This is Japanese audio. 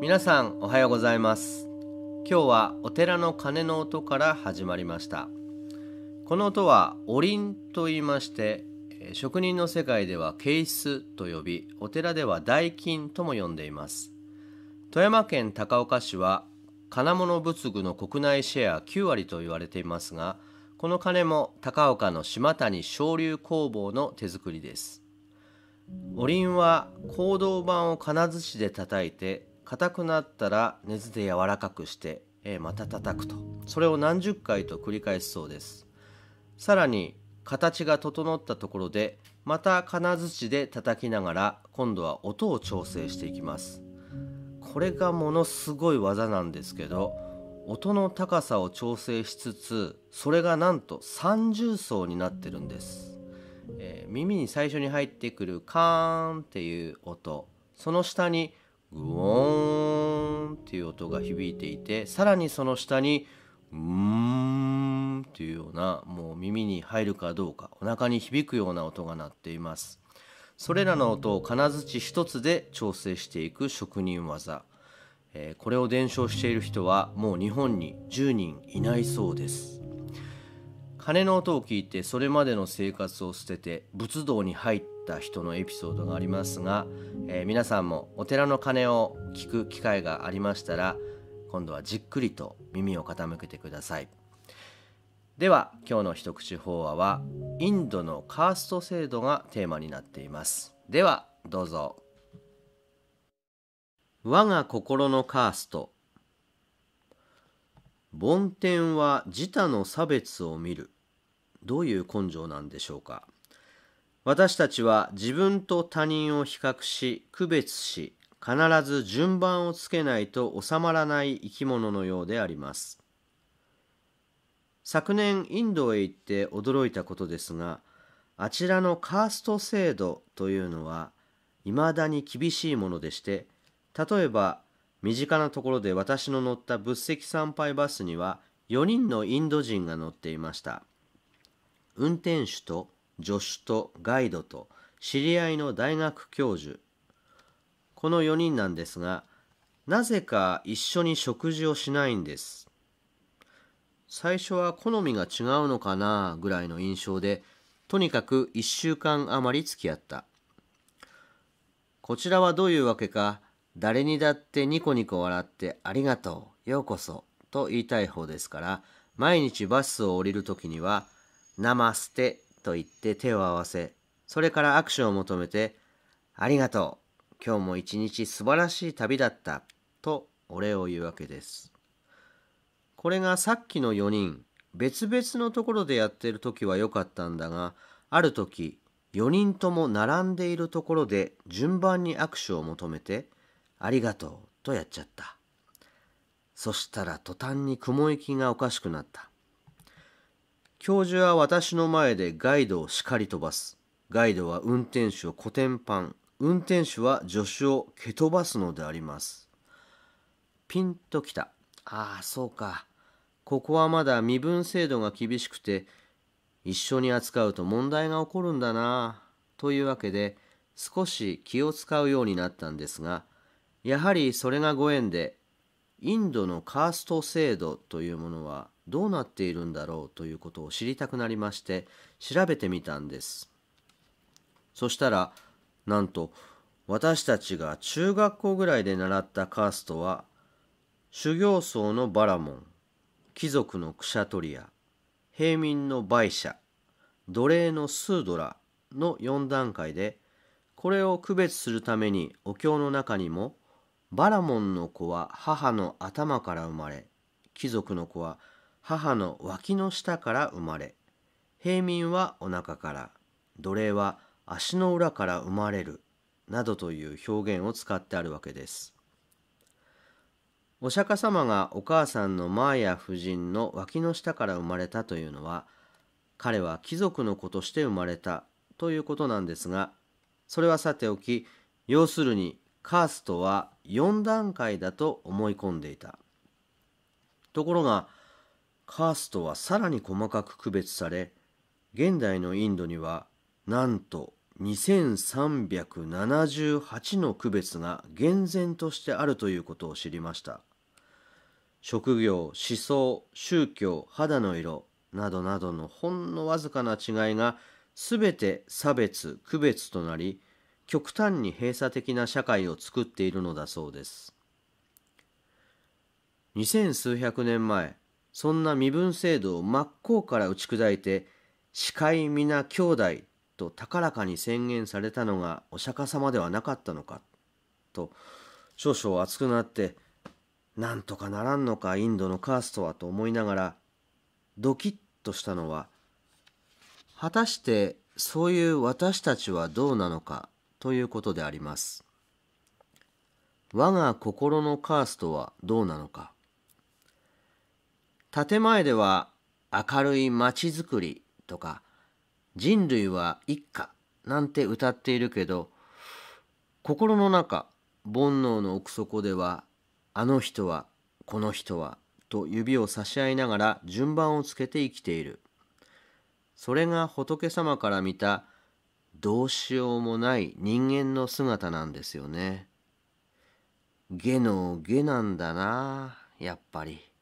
皆さんおはようございます。今日はお寺の鐘の音から始まりました。この音はお鈴と言いまして職人の世界ではケースと呼びお寺では代金とも呼んでいます。富山県高岡市は金物仏具の国内シェア9割と言われていますがこの鐘も高岡の島谷昇竜工房の手作りです。お鈴は行動板を金槌で叩いて硬くなったら熱で柔らかくして、えまた叩くと。それを何十回と繰り返すそうです。さらに形が整ったところでまた金槌で叩きながら今度は音を調整していきます。これがものすごい技なんですけど音の高さを調整しつつそれがなんと三重奏になってるんです、えー、耳に最初に入ってくるカーンっていう音その下にグオーンっていう音が響いていてさらにその下にうーんっていうようなもう耳に入るかどうかお腹に響くような音が鳴っています。それらの音を金槌一つで調整していく職人技、えー、これを伝承している人はもう日本に10人いないそうです。鐘の音を聞いてそれまでの生活を捨てて仏道に入った人のエピソードがありますが、えー、皆さんもお寺の鐘を聞く機会がありましたら今度はじっくりと耳を傾けてください。では今日の一口法話はインドのカースト制度がテーマになっています。ではどうぞ。我が心のカースト。梵天は自他の差別を見る。どういう根性なんでしょうか。私たちは自分と他人を比較し区別し必ず順番をつけないと収まらない生き物のようであります。昨年インドへ行って驚いたことですがあちらのカースト制度というのはいまだに厳しいものでして例えば身近なところで私の乗った仏石参拝バスには4人のインド人が乗っていました。運転手と助手とガイドと知り合いの大学教授。この4人なんですがなぜか一緒に食事をしないんです。最初は好みが違うのかなぐらいの印象でとにかく1週間余り付き合った。こちらはどういうわけか誰にだってニコニコ笑ってありがとうようこそと言いたい方ですから毎日バスを降りるときにはナマステと言って手を合わせ、それから握手を求めて、ありがとう。今日も一日素晴らしい旅だった。とお礼を言うわけです。これがさっきの4人、別々のところでやってる時は良かったんだが、ある時、4人とも並んでいるところで順番に握手を求めて、ありがとうとやっちゃった。そしたら途端に雲行きがおかしくなった。教授は私の前でガイドを叱り飛ばす。ガイドは運転手をコテンパン。運転手は助手を蹴飛ばすのであります。ピンときた。ああ、そうか。ここはまだ身分制度が厳しくて、一緒に扱うと問題が起こるんだな。というわけで、少し気を使うようになったんですが、やはりそれがご縁で、インドのカースト制度というものはどうなっているんだろうということを知りたくなりまして調べてみたんです。そしたらなんと私たちが中学校ぐらいで習ったカーストは修行僧のバラモン貴族のクシャトリア平民のバイシャ奴隷のスードラの4段階でこれを区別するためにお経の中にもバラモンの子は母の頭から生まれ貴族の子は母の脇の下から生まれ平民はお腹から奴隷は足の裏から生まれるなどという表現を使ってあるわけです。お釈迦様がお母さんのマーヤ夫人の脇の下から生まれたというのは彼は貴族の子として生まれたということなんですがそれはさておき要するにカーストは4段階だと思い込んでいた。ところがカーストはさらに細かく区別され現代のインドにはなんと2378の区別が厳然としてあるということを知りました。職業思想宗教肌の色などなどのほんのわずかな違いが全て差別区別となり極端に閉鎖的な社会を作っているのだそうです。二千数百年前そんな身分制度を真っ向から打ち砕いて視界皆兄弟と高らかに宣言されたのがお釈迦様ではなかったのかと少々熱くなってなんとかならんのかインドのカーストはと思いながらドキッとしたのは果たしてそういう私たちはどうなのかということであります。我が心のカーストはどうなのか。建前では明るい街づくりとか人類は一家なんて歌っているけど心の中煩悩の奥底ではあの人はこの人はと指を差し合いながら順番をつけて生きているそれが仏様から見たどうしようもない人間の姿なんですよね。下の下なんだなやっぱり。